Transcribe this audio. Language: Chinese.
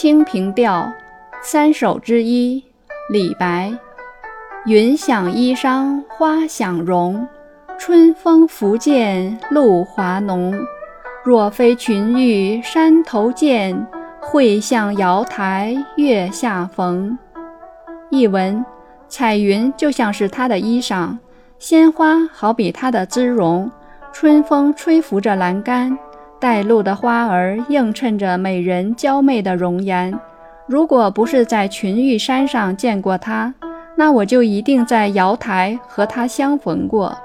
清平调》三首之一，李白。云想衣裳花想容，春风拂槛露华浓。若非群玉山头见，会向瑶台月下逢。译文：彩云就像是她的衣裳，鲜花好比她的姿容。春风吹拂着栏杆。带露的花儿映衬着美人娇媚的容颜。如果不是在群玉山上见过她，那我就一定在瑶台和她相逢过。